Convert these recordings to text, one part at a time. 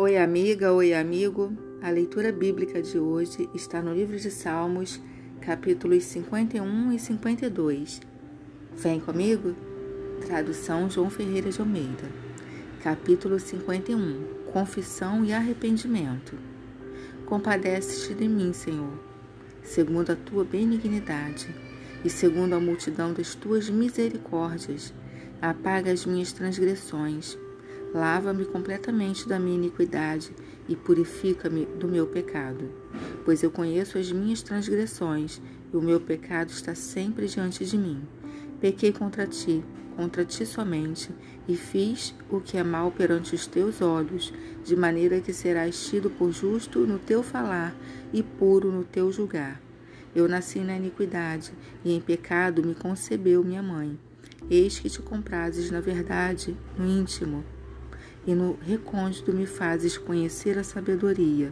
Oi, amiga, oi, amigo. A leitura bíblica de hoje está no livro de Salmos, capítulos 51 e 52. Vem comigo? Tradução João Ferreira de Almeida. Capítulo 51 Confissão e arrependimento. Compadece-te de mim, Senhor, segundo a tua benignidade e segundo a multidão das tuas misericórdias. Apaga as minhas transgressões Lava-me completamente da minha iniquidade e purifica-me do meu pecado. Pois eu conheço as minhas transgressões e o meu pecado está sempre diante de mim. Pequei contra ti, contra ti somente, e fiz o que é mal perante os teus olhos, de maneira que serás tido por justo no teu falar e puro no teu julgar. Eu nasci na iniquidade, e em pecado me concebeu minha mãe. Eis que te comprases na verdade, no íntimo e no recôndito me fazes conhecer a sabedoria.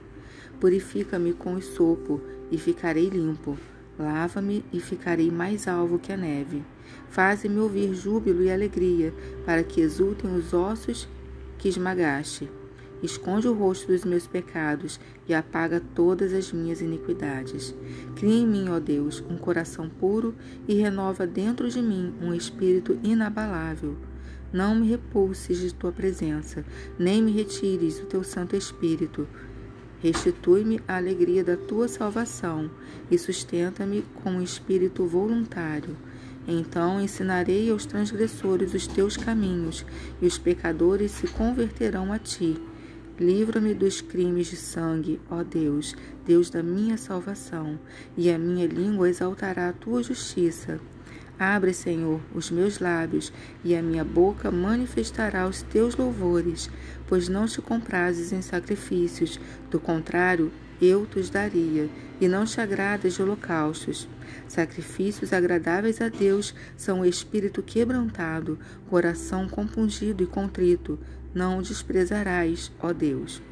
Purifica-me com o sopo e ficarei limpo. Lava-me e ficarei mais alvo que a neve. Faze-me ouvir júbilo e alegria, para que exultem os ossos que esmagaste. Esconde o rosto dos meus pecados e apaga todas as minhas iniquidades. Cria em mim, ó Deus, um coração puro e renova dentro de mim um espírito inabalável. Não me repulses de tua presença, nem me retires o teu Santo Espírito. Restitui-me a alegria da tua salvação e sustenta-me com um espírito voluntário. Então ensinarei aos transgressores os teus caminhos, e os pecadores se converterão a ti. Livra-me dos crimes de sangue, ó Deus, Deus da minha salvação, e a minha língua exaltará a tua justiça. Abre, Senhor, os meus lábios, e a minha boca manifestará os teus louvores, pois não te comprases em sacrifícios, do contrário, eu te daria, e não te agradas de holocaustos. Sacrifícios agradáveis a Deus são o espírito quebrantado, coração compungido e contrito. Não o desprezarás, ó Deus.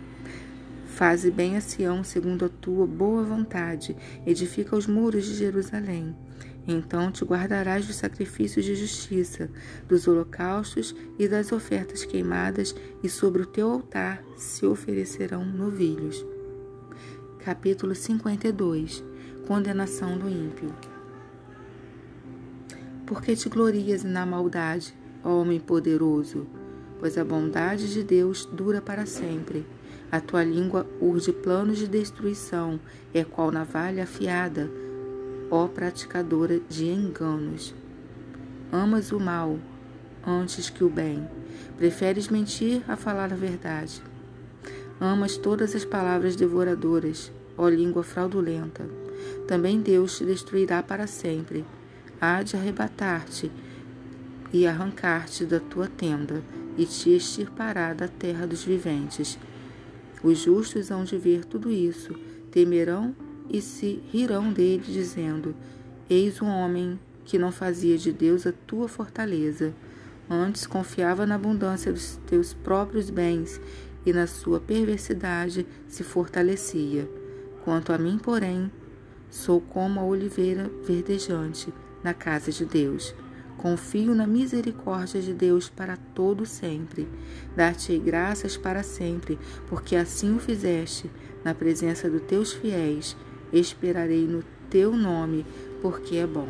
Faze bem a Sião segundo a tua boa vontade, edifica os muros de Jerusalém. Então te guardarás dos sacrifícios de justiça, dos holocaustos e das ofertas queimadas, e sobre o teu altar se oferecerão novilhos. Capítulo 52 Condenação do ímpio. Porque te glorias na maldade, homem poderoso? Pois a bondade de Deus dura para sempre. A tua língua urde planos de destruição, é qual navalha afiada ó praticadora de enganos. Amas o mal antes que o bem. Preferes mentir a falar a verdade. Amas todas as palavras devoradoras, ó língua fraudulenta. Também Deus te destruirá para sempre. Há de arrebatar-te e arrancar-te da tua tenda, e te extirpará da terra dos viventes. Os justos hão de ver tudo isso, temerão e se rirão dele, dizendo: Eis um homem que não fazia de Deus a tua fortaleza, antes confiava na abundância dos teus próprios bens e na sua perversidade se fortalecia. Quanto a mim, porém, sou como a oliveira verdejante na casa de Deus. Confio na misericórdia de Deus para todo sempre. Dar-te graças para sempre, porque assim o fizeste na presença dos teus fiéis esperarei no teu nome, porque é bom.